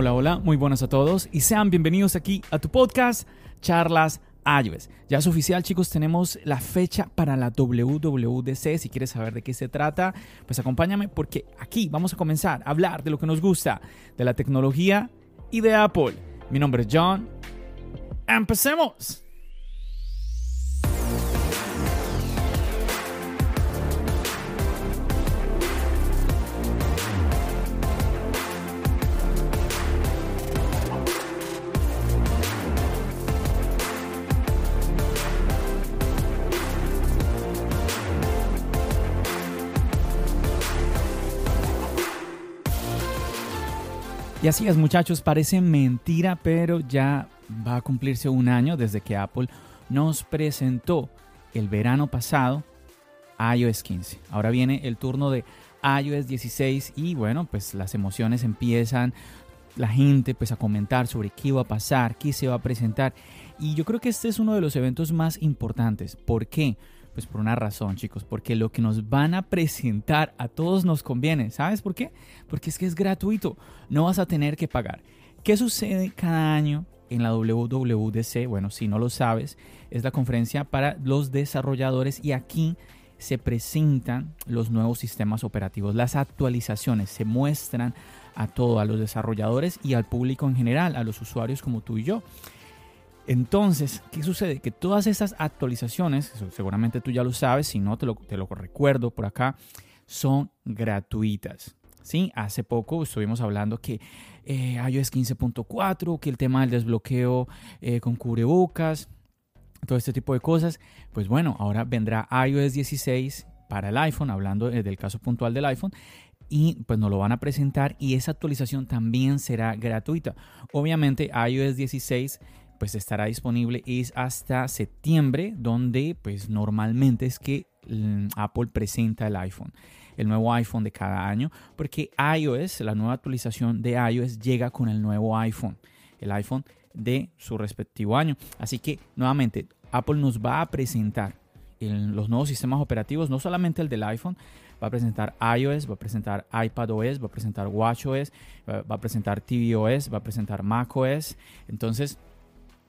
Hola, hola, muy buenas a todos y sean bienvenidos aquí a tu podcast Charlas iOS. Ya es oficial, chicos, tenemos la fecha para la WWDC. Si quieres saber de qué se trata, pues acompáñame porque aquí vamos a comenzar a hablar de lo que nos gusta, de la tecnología y de Apple. Mi nombre es John. ¡Empecemos! Así es muchachos, parece mentira, pero ya va a cumplirse un año desde que Apple nos presentó el verano pasado iOS 15. Ahora viene el turno de iOS 16 y bueno, pues las emociones empiezan, la gente pues a comentar sobre qué va a pasar, qué se va a presentar. Y yo creo que este es uno de los eventos más importantes. ¿Por qué? Pues por una razón, chicos, porque lo que nos van a presentar a todos nos conviene. ¿Sabes por qué? Porque es que es gratuito, no vas a tener que pagar. ¿Qué sucede cada año en la WWDC? Bueno, si no lo sabes, es la conferencia para los desarrolladores y aquí se presentan los nuevos sistemas operativos, las actualizaciones, se muestran a todos, a los desarrolladores y al público en general, a los usuarios como tú y yo. Entonces, ¿qué sucede? Que todas estas actualizaciones, seguramente tú ya lo sabes, si no te lo, recuerdo por acá, son gratuitas. ¿sí? Hace poco estuvimos hablando que eh, iOS 15.4, que el tema del desbloqueo eh, con cubrebocas, todo este tipo de cosas. Pues bueno, ahora vendrá iOS 16 para el iPhone, hablando eh, del caso puntual del iPhone, y pues nos lo van a presentar y esa actualización también será gratuita. Obviamente iOS 16 pues estará disponible es hasta septiembre, donde pues normalmente es que mm, Apple presenta el iPhone, el nuevo iPhone de cada año, porque iOS, la nueva actualización de iOS llega con el nuevo iPhone, el iPhone de su respectivo año. Así que nuevamente Apple nos va a presentar los nuevos sistemas operativos, no solamente el del iPhone, va a presentar iOS, va a presentar iPadOS, va a presentar WatchOS, va a presentar tvOS, va a presentar macOS. Entonces,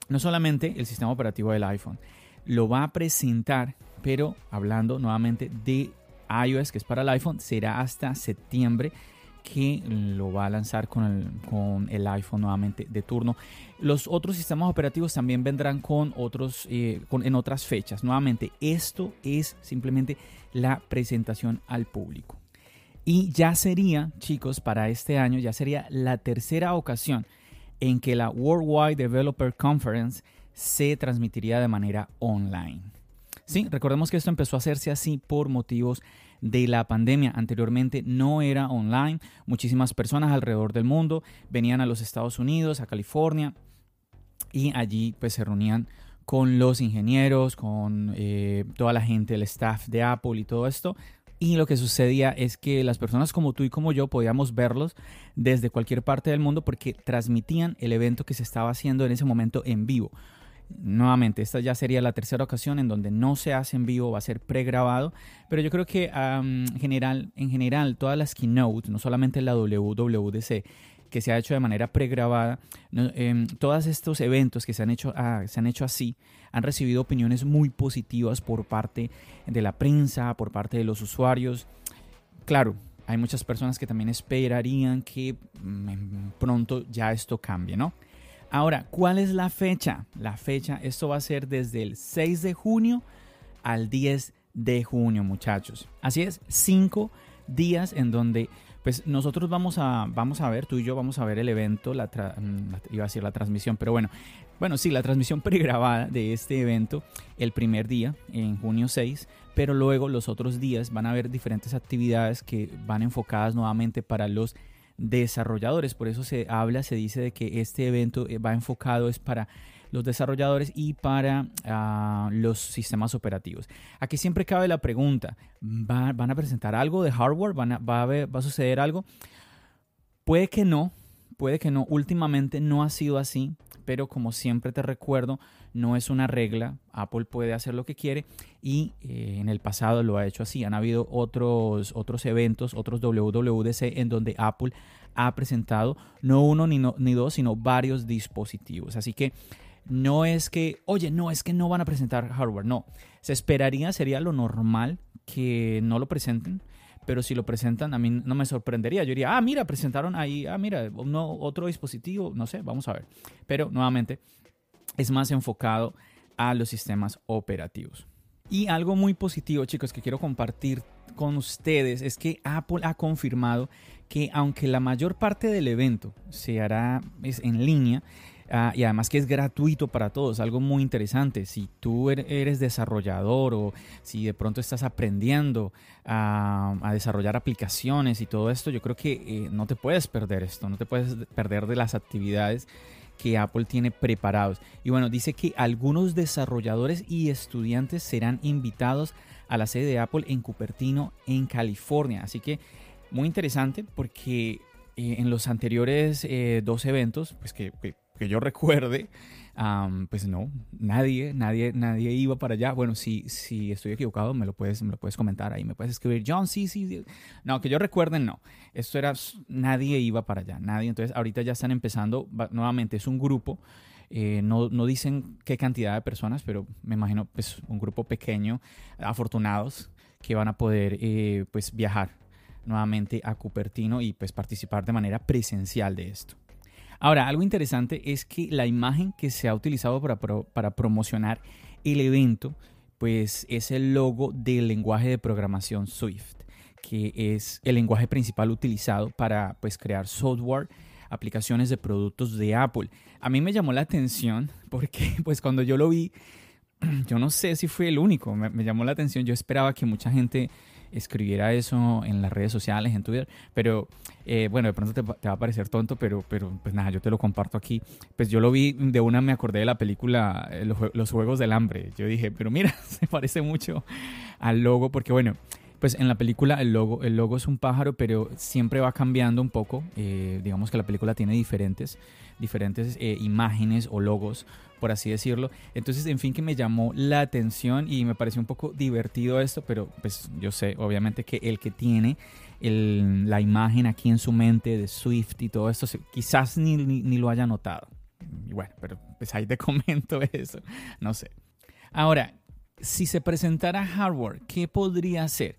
no solamente el sistema operativo del iPhone, lo va a presentar, pero hablando nuevamente de iOS, que es para el iPhone, será hasta septiembre que lo va a lanzar con el, con iPhone nuevamente de turno. Los otros sistemas operativos también vendrán con otros, eh, en otras fechas. Nuevamente, esto es simplemente la presentación al público. Y ya sería, chicos, para este año, ya sería la tercera ocasión en que la Worldwide Developer Conference se transmitiría de manera online. Sí, recordemos que esto empezó a hacerse así por motivos de la pandemia. Anteriormente no era online. Muchísimas personas alrededor del mundo venían a los Estados Unidos, a California, y allí pues se reunían con los ingenieros, con eh, toda la gente, el staff de Apple y todo esto, y lo que sucedía es que las personas como tú y como yo podíamos verlos desde cualquier parte del mundo porque transmitían el evento que se estaba haciendo en ese momento en vivo. Nuevamente, esta ya sería la tercera ocasión en donde no se hace en vivo, va a ser pregrabado, pero yo creo que en, general, en general todas las keynotes, no solamente la WWDC, que se ha hecho de manera pregrabada, eh, todos estos eventos que se han, hecho, ah, se han hecho así han recibido opiniones muy positivas por parte de la prensa, por parte de los usuarios. Claro, hay muchas personas que también esperarían que mm, pronto ya esto cambie, ¿no? Ahora, ¿cuál es la fecha? La fecha, esto va a ser desde el 6 de junio al 10 de junio, muchachos. Así es, cinco días en donde pues nosotros vamos a, vamos a ver, tú y yo vamos a ver el evento, la, mm, iba a decir la transmisión, pero bueno, bueno, sí, la transmisión pregrabada de este evento el primer día, en junio 6, pero luego los otros días van a haber diferentes actividades que van enfocadas nuevamente para los desarrolladores. Por eso se habla, se dice de que este evento eh, va enfocado es para los desarrolladores y para ah, los sistemas operativos. Aquí siempre cabe la pregunta, ¿van a presentar algo de hardware? ¿Va, a ¿Va a suceder algo? Puede que no, puede que no. Últimamente no ha sido así, pero como siempre te recuerdo, no es una regla. Apple puede hacer lo que quiere y eh, en el pasado lo ha hecho así. Han habido otros, otros eventos, otros WWDC en donde Apple ha presentado no uno ni, ni dos, sino varios dispositivos. Así que no es que, oye, no es que no van a presentar hardware, no. Se esperaría, sería lo normal que no lo presenten, pero si lo presentan a mí no me sorprendería. Yo diría, ah, mira, presentaron ahí, ah, mira, otro dispositivo, no sé, vamos a ver. Pero nuevamente es más enfocado a los sistemas operativos. Y algo muy positivo, chicos, que quiero compartir con ustedes es que Apple ha confirmado que aunque la mayor parte del evento se hará en línea, Ah, y además que es gratuito para todos, algo muy interesante. Si tú er-, eres desarrollador o si de pronto estás aprendiendo a, desarrollar aplicaciones y todo esto, yo creo que eh, no te puedes perder esto, no te puedes perder de las actividades que Apple tiene preparados. Y bueno, dice que algunos desarrolladores y estudiantes serán invitados a la sede de Apple en Cupertino, en California. Así que muy interesante porque eh, en los anteriores eh, dos eventos, pues que que yo recuerde, pues no, nadie, nadie, nadie iba para allá. Bueno, si, si estoy equivocado, me lo, puedes, me lo puedes comentar ahí, me puedes escribir, John, sí, sí, No, que yo recuerde, no. Esto era, nadie iba para allá, nadie. Entonces, ahorita ya están empezando, nuevamente, es un grupo. Eh, no, no, dicen qué cantidad de personas, pero me imagino pues un grupo pequeño, afortunados, que van a poder eh, pues viajar nuevamente a Cupertino y pues participar de manera presencial de esto. Ahora, algo interesante es que la imagen que se ha utilizado para, para promocionar el evento, pues es el logo del lenguaje de programación Swift, que es el lenguaje principal utilizado para pues, crear software, aplicaciones de productos de Apple. A mí me llamó la atención porque pues cuando yo lo vi, yo no sé si fue el único, me llamó la atención, yo esperaba que mucha gente escribiera eso en las redes sociales, en Twitter, pero eh, bueno, de pronto te, va a parecer tonto, pero, pero pues nada, yo te lo comparto aquí. Pues yo lo vi, de una me acordé de la película eh, los, Juegos del Hambre. Yo dije, pero mira, se parece mucho al logo, porque bueno, pues en la película el logo, el logo es un pájaro, pero siempre va cambiando un poco. Eh, digamos que la película tiene diferentes, diferentes imágenes o logos por así decirlo. Entonces, en fin, que me llamó la atención y me pareció un poco divertido esto, pero pues yo sé, obviamente, que el que tiene la imagen aquí en su mente de Swift y todo esto, quizás ni, ni, lo haya notado. Bueno, pero pues ahí te comento eso, no sé. Ahora, si se presentara hardware, ¿qué podría ser?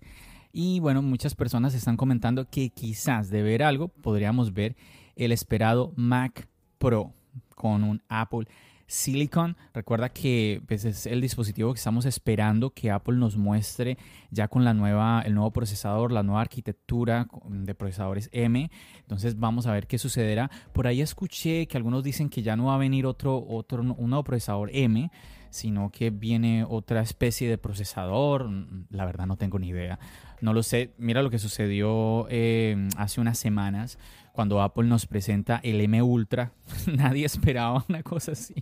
Y bueno, muchas personas están comentando que quizás de ver algo podríamos ver el esperado Mac Pro con un Apple Silicon. Recuerda que pues, es el dispositivo que estamos esperando que Apple nos muestre ya con la nueva, el nuevo procesador, la nueva arquitectura de procesadores M. Entonces vamos a ver qué sucederá. Por ahí escuché que algunos dicen que ya no va a venir otro, otro un nuevo procesador M sino que viene otra especie de procesador. La verdad no tengo ni idea. No lo sé. Mira lo que sucedió eh, hace unas semanas cuando Apple nos presenta el M Ultra. Nadie esperaba una cosa así.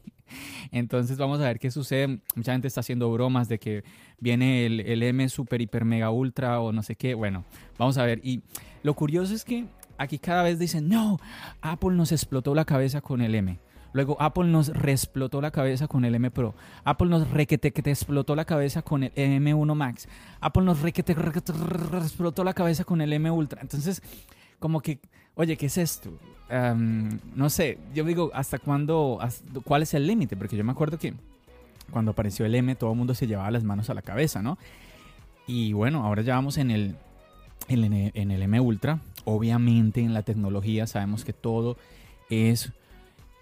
Entonces vamos a ver qué sucede. Mucha gente está haciendo bromas de que viene el, M Super Hiper Mega Ultra o no sé qué. Bueno, vamos a ver. Y lo curioso es que aquí cada vez dicen, no, Apple nos explotó la cabeza con el M. Luego Apple nos reexplotó la cabeza con el M Pro. Apple nos requete que te explotó la cabeza con el M1 Max. Apple nos requete, requete explotó la cabeza con el M Ultra. Entonces, como que, oye, ¿qué es esto? no sé, yo digo, ¿hasta cuándo? ¿Cuál es el límite? Porque yo me acuerdo que cuando apareció el M, todo el mundo se llevaba las manos a la cabeza, ¿no? Y bueno, ahora ya vamos en el, en en el M Ultra. Obviamente en la tecnología sabemos que todo es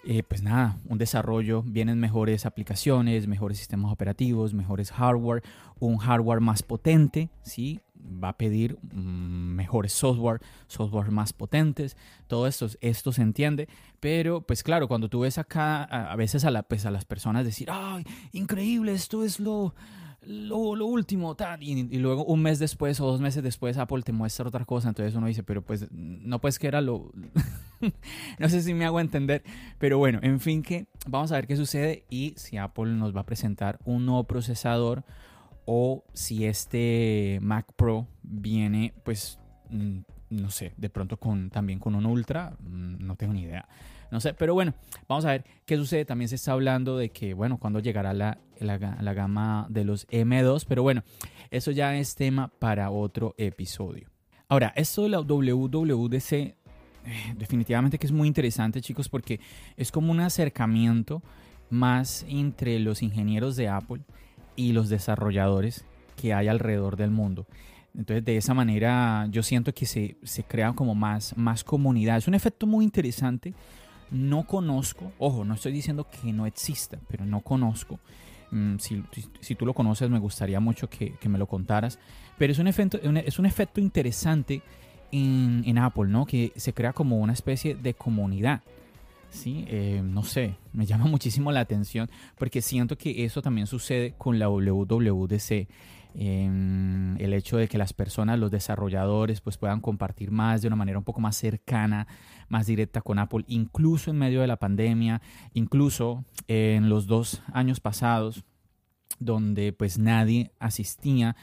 eh, pues nada, un desarrollo, vienen mejores aplicaciones, mejores sistemas operativos, mejores hardware, un hardware más potente, ¿sí? Va a pedir mm, mejores software, software más potentes, todo esto, esto se entiende, pero pues claro, cuando tú ves acá a, veces a, la, pues, a las personas decir, ay, increíble, esto es lo lo, último, tal, y, luego un mes después o dos meses después Apple te muestra otra cosa, entonces uno dice, pero pues no pues que era lo... no sé si me hago entender, pero bueno, en fin que vamos a ver qué sucede y si Apple nos va a presentar un nuevo procesador o si este Mac Pro viene pues mm, no sé, de pronto con, también con un Ultra, mm, no tengo ni idea. No sé, pero bueno, vamos a ver qué sucede. También se está hablando de que, bueno, cuando llegará la, la, gama de los M2, pero bueno, eso ya es tema para otro episodio. Ahora, esto de la WWDC eh, definitivamente que es muy interesante, chicos, porque es como un acercamiento más entre los ingenieros de Apple y los desarrolladores que hay alrededor del mundo. Entonces, de esa manera, yo siento que se, se crea como más, más comunidad. Es un efecto muy interesante. No conozco, ojo, no estoy diciendo que no exista, pero no conozco. Mm, si, si, tú lo conoces, me gustaría mucho que, que, me lo contaras. Pero es un efecto, es un efecto interesante en, en, Apple, ¿no? Que se crea como una especie de comunidad. Sí, eh, no sé, me llama muchísimo la atención porque siento que eso también sucede con la WWDC el hecho de que las personas, los desarrolladores, pues puedan compartir más de una manera un poco más cercana, más directa con Apple, incluso en medio de la pandemia, incluso en los dos años pasados, donde pues nadie asistía,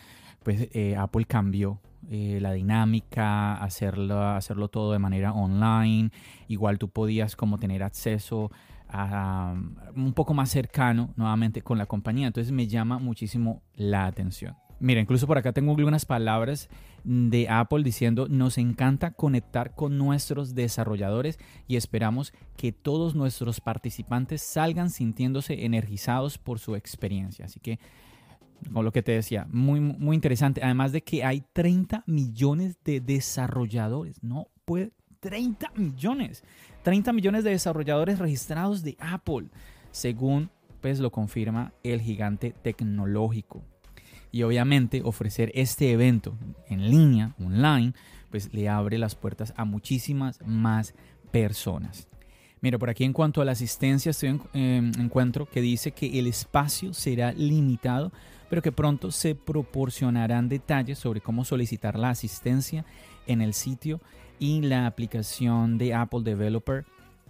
pues eh, Apple cambió eh, la dinámica, hacerlo, hacerlo todo de manera online. Igual tú podías como tener acceso a, un poco más cercano nuevamente con la compañía. Entonces me llama muchísimo la atención. Mira, incluso por acá tengo algunas palabras de Apple diciendo, nos encanta conectar con nuestros desarrolladores y esperamos que todos nuestros participantes salgan sintiéndose energizados por su experiencia. Así que, con lo que te decía, muy, muy interesante. Además de que hay 30 millones de desarrolladores, no puede, 30 millones, 30 millones de desarrolladores registrados de Apple, según pues lo confirma el gigante tecnológico. Y obviamente ofrecer este evento en línea, online, pues le abre las puertas a muchísimas más personas. Mira, por aquí en cuanto a la asistencia, estoy en, em, encuentro que dice que el espacio será limitado, pero que pronto se proporcionarán detalles sobre cómo solicitar la asistencia en el sitio y la aplicación de Apple Developer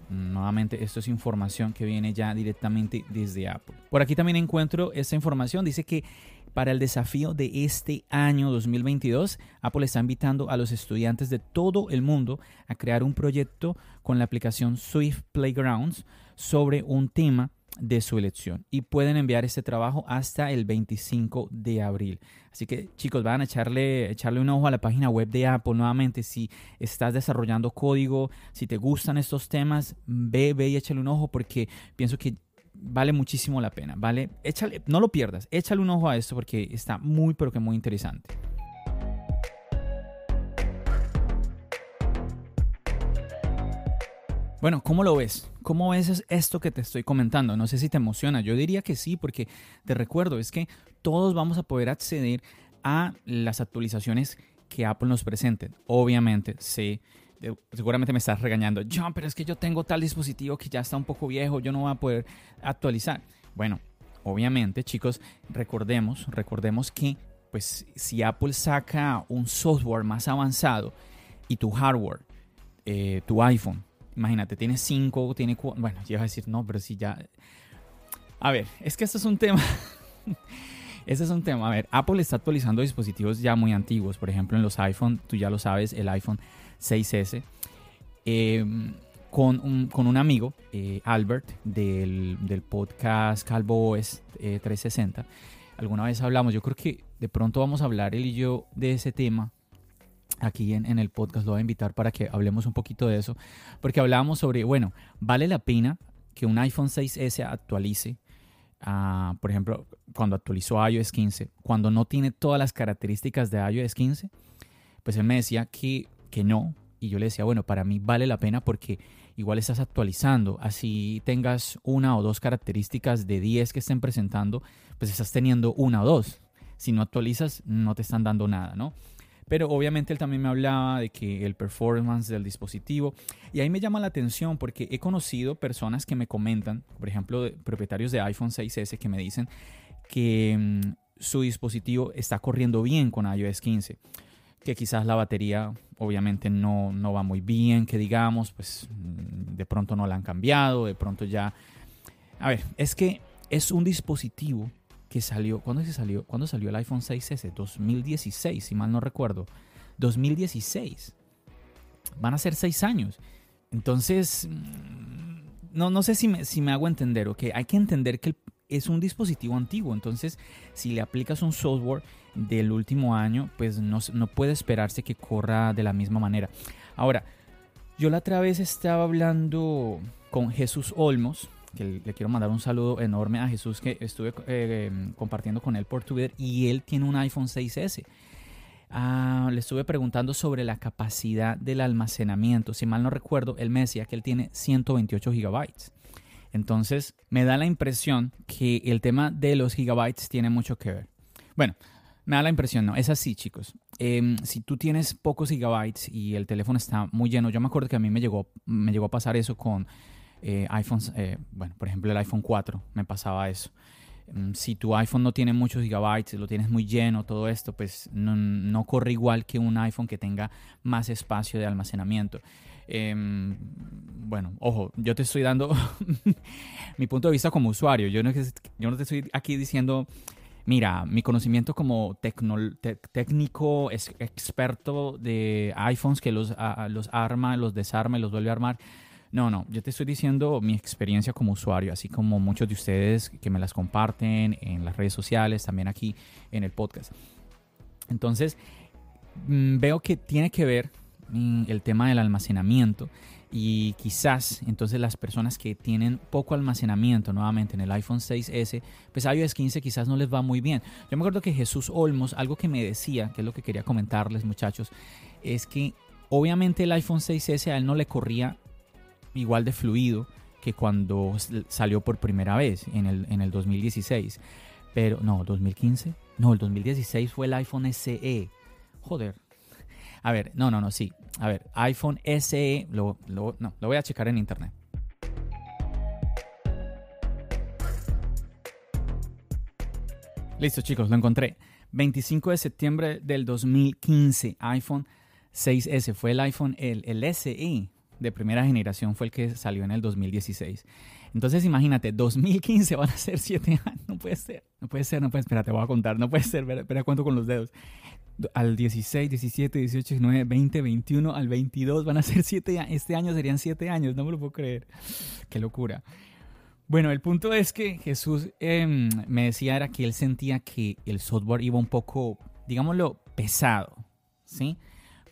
Nuevamente, esto es información que viene ya directamente desde Apple. Por aquí también encuentro esta información. Dice que para el desafío de este año 2022, Apple está invitando a los estudiantes de todo el mundo a crear un proyecto con la aplicación Swift Playgrounds sobre un tema de su elección y pueden enviar este trabajo hasta el 25 de abril. Así que chicos, van a echarle, echarle un ojo a la página web de Apple nuevamente. Si estás desarrollando código, si te gustan estos temas, ve, ve y échale un ojo porque pienso que vale muchísimo la pena. Vale, échale, no lo pierdas, échale un ojo a esto porque está muy, pero que muy interesante. Bueno, ¿cómo lo ves? ¿Cómo ves esto que te estoy comentando? No sé si te emociona. Yo diría que sí, porque te recuerdo, es que todos vamos a poder acceder a las actualizaciones que Apple nos presente. Obviamente, sí. Seguramente me estás regañando. John, pero es que yo tengo tal dispositivo que ya está un poco viejo, yo no voy a poder actualizar. Bueno, obviamente, chicos, recordemos, recordemos que pues si Apple saca un software más avanzado y tu hardware, eh, tu iPhone, Imagínate, tiene 5, tiene 4. Bueno, ya a decir, no, pero si ya. A ver, es que esto es un tema. este es un tema. A ver, Apple está actualizando dispositivos ya muy antiguos. Por ejemplo, en los iPhone, tú ya lo sabes, el iPhone 6S. Em, con, un, con, un, amigo, eh, Albert, del, del, podcast Calvo OS 360. Eh, Alguna vez hablamos, yo creo que de pronto vamos a hablar él y yo de ese tema aquí en, el podcast, lo voy a invitar para que hablemos un poquito de eso, porque hablábamos sobre, bueno, ¿vale la pena que un iPhone 6S actualice? Ah, por ejemplo, cuando actualizó iOS 15, cuando no tiene todas las características de iOS 15, pues él me decía que, que no, y yo le decía, bueno, para mí vale la pena porque igual estás actualizando, así tengas una o dos características de 10 que estén presentando, pues estás teniendo una o dos. Si no actualizas, no te están dando nada, ¿no? Pero obviamente él también me hablaba de que el performance del dispositivo. Y ahí me llama la atención porque he conocido personas que me comentan, por ejemplo, propietarios de iPhone 6S que me dicen que mm, su dispositivo está corriendo bien con iOS 15 que quizás la batería obviamente no, no, va muy bien, que digamos, pues mm, de pronto no la han cambiado, de pronto ya... A ver, es que es un dispositivo que salió, ¿cuándo se salió? ¿Cuándo salió el iPhone 6S? 2016, si mal no recuerdo. 2016. Van a ser seis años. Entonces, mm, no, no sé si me, si me hago entender, ok. Hay que entender que es un dispositivo antiguo. Entonces, si le aplicas un software del último año, pues no, no puede esperarse que corra de la misma manera. Ahora, yo la otra vez estaba hablando con Jesús Olmos, que le quiero mandar un saludo enorme a Jesús que estuve eh, compartiendo con él por Twitter y él tiene un iPhone 6S. Ah, le estuve preguntando sobre la capacidad del almacenamiento. Si mal no recuerdo, él me decía que él tiene 128 gigabytes. Entonces, me da la impresión que el tema de los gigabytes tiene mucho que ver. Bueno, me da la impresión, no, es así, chicos. Em, si tú tienes pocos gigabytes y el teléfono está muy lleno, yo me acuerdo que a mí me llegó, me llegó a pasar eso con eh, iPhones, eh, bueno, por ejemplo el iPhone 4, me pasaba eso. Mm, si tu iPhone no tiene muchos gigabytes, lo tienes muy lleno, todo esto, pues no, corre igual que un iPhone que tenga más espacio de almacenamiento. Em, bueno, ojo, yo te estoy dando mi punto de vista como usuario. Yo no, yo no te estoy aquí diciendo, mira, mi conocimiento como técnico, experto de iPhones que los, los arma, los desarma y los vuelve a armar. No, no, yo te estoy diciendo mi experiencia como usuario, así como muchos de ustedes que me las comparten en las redes sociales, también aquí en el podcast. Entonces, mm, veo que tiene que ver mm, el tema del almacenamiento y quizás entonces las personas que tienen poco almacenamiento nuevamente en el iPhone 6S, pues iOS 15 quizás no les va muy bien. Yo me acuerdo que Jesús Olmos, algo que me decía, que es lo que quería comentarles muchachos, es que obviamente el iPhone 6S a él no le corría igual de fluido que cuando salió por primera vez en el, en el 2016. Pero no, 2015. No, el 2016 fue el iPhone SE. Joder. A ver, no, no, no, sí. A ver, iPhone SE, lo, no, lo voy a checar en internet. Listo chicos, lo encontré. 25 de septiembre del 2015, iPhone 6S. Fue el iPhone, el, el SE de primera generación fue el que salió en el 2016. Entonces imagínate, 2015 van a ser 7 años. No puede ser, no puede ser, no puede ser. Espera, te voy a contar, no puede ser. Espera, cuento con los dedos. Al 16, 17, 18, 19, 20, 21, al 22 van a ser 7 años. Este año serían 7 años, no me lo puedo creer. Qué locura. Bueno, el punto es que Jesús em, me decía era que él sentía que el software iba un poco, digámoslo, pesado, ¿sí?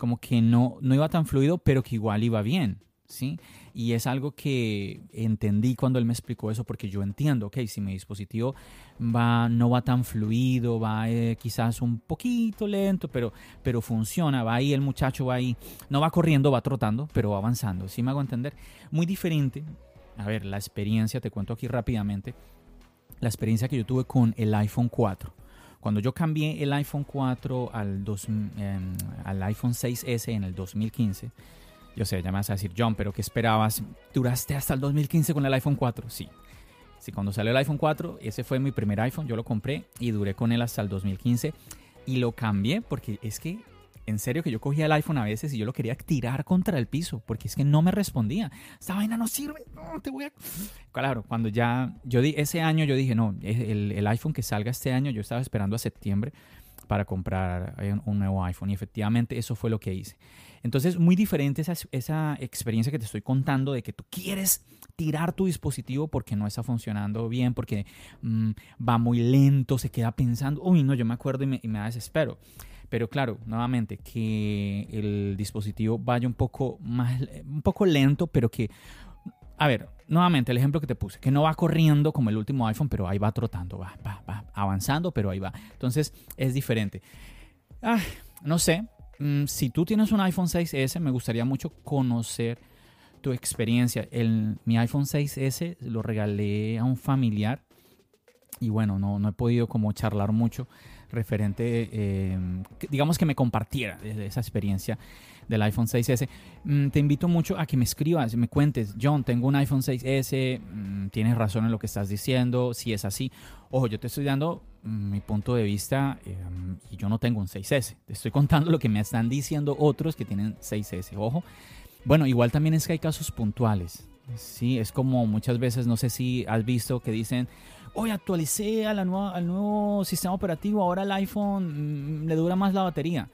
Como que no, no iba tan fluido, pero que igual iba bien, ¿sí? Y es algo que entendí cuando él me explicó eso, porque yo entiendo, ok, si mi dispositivo va, no va tan fluido, va eh, quizás un poquito lento, pero, pero funciona, va ahí el muchacho, va ahí, no va corriendo, va trotando, pero va avanzando, ¿sí me hago entender? Muy diferente, a ver, la experiencia, te cuento aquí rápidamente, la experiencia que yo tuve con el iPhone 4. Cuando yo cambié el iPhone 4 al, em, al iPhone 6S en el 2015, yo sé, ya me vas a decir, John, pero ¿qué esperabas? ¿Duraste hasta el 2015 con el iPhone 4? Sí. Sí, cuando salió el iPhone 4, ese fue mi primer iPhone, yo lo compré y duré con él hasta el 2015 y lo cambié porque es que en serio que yo cogía el iPhone a veces y yo lo quería tirar contra el piso porque es que no me respondía. Esta vaina no sirve, no, te voy a... Claro, cuando ya, yo di, ese año yo dije, no, el, el iPhone que salga este año, yo estaba esperando a septiembre para comprar un nuevo iPhone y efectivamente eso fue lo que hice. Entonces, muy diferente esa, esa experiencia que te estoy contando de que tú quieres tirar tu dispositivo porque no está funcionando bien, porque mm, va muy lento, se queda pensando, uy, no, yo me acuerdo y me, y me desespero. Pero claro, nuevamente, que el dispositivo vaya un poco más, un poco lento, pero que, a ver, nuevamente el ejemplo que te puse, que no va corriendo como el último iPhone, pero ahí va trotando, va, va, va avanzando, pero ahí va. Entonces es diferente. No sé, mm, si tú tienes un iPhone 6S, me gustaría mucho conocer tu experiencia. El, mi iPhone 6S lo regalé a un familiar y bueno, no, no he podido como charlar mucho referente, eh, digamos que me compartiera esa experiencia del iPhone 6S. Mm, te invito mucho a que me escribas, me cuentes, John, tengo un iPhone 6S, mm, tienes razón en lo que estás diciendo, si es así. Ojo, yo te estoy dando mm, mi punto de vista y yo no tengo un 6S. Te estoy contando lo que me están diciendo otros que tienen 6S. Ojo. Bueno, igual también es que hay casos puntuales. Sí, es como muchas veces, no sé si has visto que dicen, hoy actualicé al nuevo sistema operativo, ahora el iPhone le dura más la batería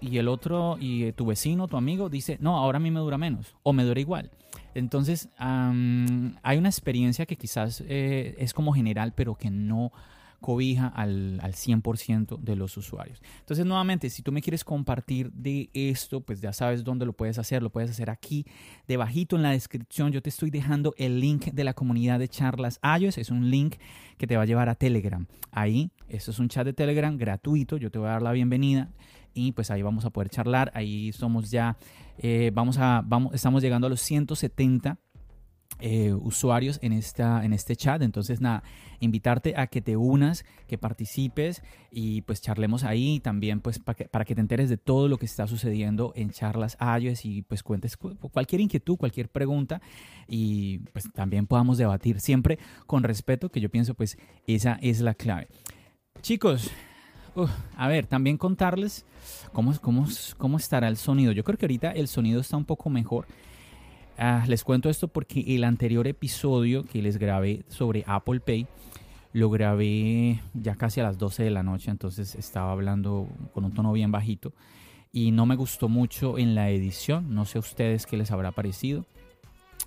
y, el otro, y tu vecino, tu amigo, dice, no, ahora a mí me dura menos o me dura igual. Entonces, hay una experiencia que quizás eh, es como general, pero que no cobija al, al 100% de los usuarios. Entonces, nuevamente, si tú me quieres compartir de esto, pues ya sabes dónde lo puedes hacer. Lo puedes hacer aquí, debajito en la descripción. Yo te estoy dejando el link de la comunidad de charlas iOS. Es un link que te va a llevar a Telegram. Ahí, esto es un chat de Telegram gratuito. Yo te voy a dar la bienvenida y pues ahí vamos a poder charlar. Ahí somos ya, eh, vamos a, vamos, estamos llegando a los 170 eh, usuarios en, esta, en este chat. Entonces, nada, invitarte a que te unas, que participes y pues charlemos ahí también pues para que, para que te enteres de todo lo que está sucediendo en charlas iOS y pues cuentes cualquier inquietud, cualquier pregunta y pues también podamos debatir siempre con respeto, que yo pienso pues esa es la clave. Chicos, a ver, también contarles cómo, cómo, cómo estará el sonido. Yo creo que ahorita el sonido está un poco mejor. Ah, les cuento esto porque el anterior episodio que les grabé sobre Apple Pay lo grabé ya casi a las 12 de la noche, entonces estaba hablando con un tono bien bajito y no me gustó mucho en la edición. No sé a ustedes qué les habrá parecido.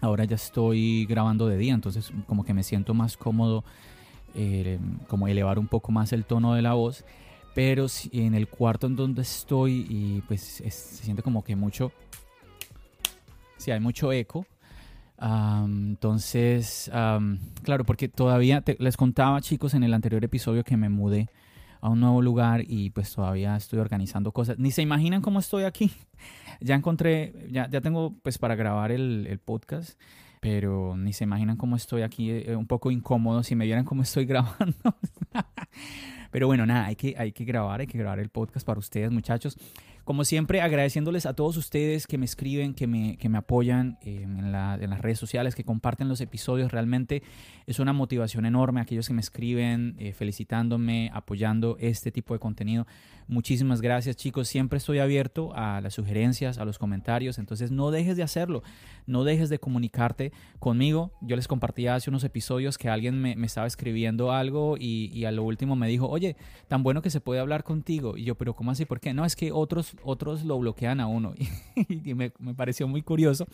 Ahora ya estoy grabando de día, entonces como que me siento más cómodo, eh, como elevar un poco más el tono de la voz pero en el cuarto en donde estoy y pues se siente como que mucho, sí, hay mucho eco. entonces, claro, porque todavía les contaba chicos en el anterior episodio que me mudé a un nuevo lugar y pues todavía estoy organizando cosas. Ni se imaginan cómo estoy aquí. ya encontré, ya, ya tengo pues para grabar el, podcast pero ni se imaginan cómo estoy aquí, eh, un poco incómodo, si me vieran cómo estoy grabando. Pero bueno, nada, hay que, hay que grabar, hay que grabar el podcast para ustedes, muchachos. Como siempre, agradeciéndoles a todos ustedes que me escriben, que me, que me apoyan eh, en, las redes sociales, que comparten los episodios. Realmente es una motivación enorme. Aquellos que me escriben, eh, felicitándome, apoyando este tipo de contenido. Muchísimas gracias, chicos. Siempre estoy abierto a las sugerencias, a los comentarios. Entonces, no dejes de hacerlo. No dejes de comunicarte conmigo. Yo les compartía hace unos episodios que alguien me, estaba escribiendo algo y, y a lo último me dijo, oye, tan bueno que se puede hablar contigo. Y yo, pero ¿cómo así? ¿Por qué? No, es que otros otros lo bloquean a uno. y me, pareció muy curioso.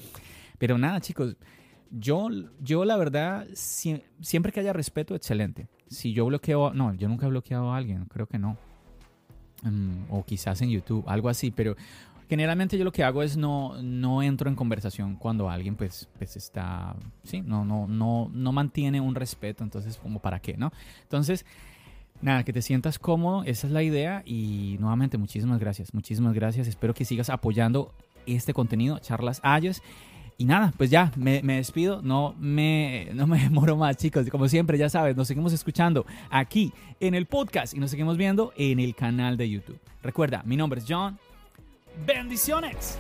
Pero nada, chicos, yo, yo la verdad, siempre que haya respeto, excelente. Si yo bloqueo, no, yo nunca he bloqueado a alguien, creo que no. Mm, o quizás en YouTube, algo así, pero generalmente yo lo que hago es no, no entro en conversación cuando alguien pues, pues está, sí, no, no, no, no mantiene un respeto, entonces como para qué, ¿no? Entonces, Nada, que te sientas cómodo, esa es la idea y nuevamente muchísimas gracias, muchísimas gracias, espero que sigas apoyando este contenido, charlas Ayos. Y nada, pues ya, me, despido, no me, no me demoro más chicos, como siempre ya sabes, nos seguimos escuchando aquí en el podcast y nos seguimos viendo en el canal de YouTube. Recuerda, mi nombre es John, bendiciones.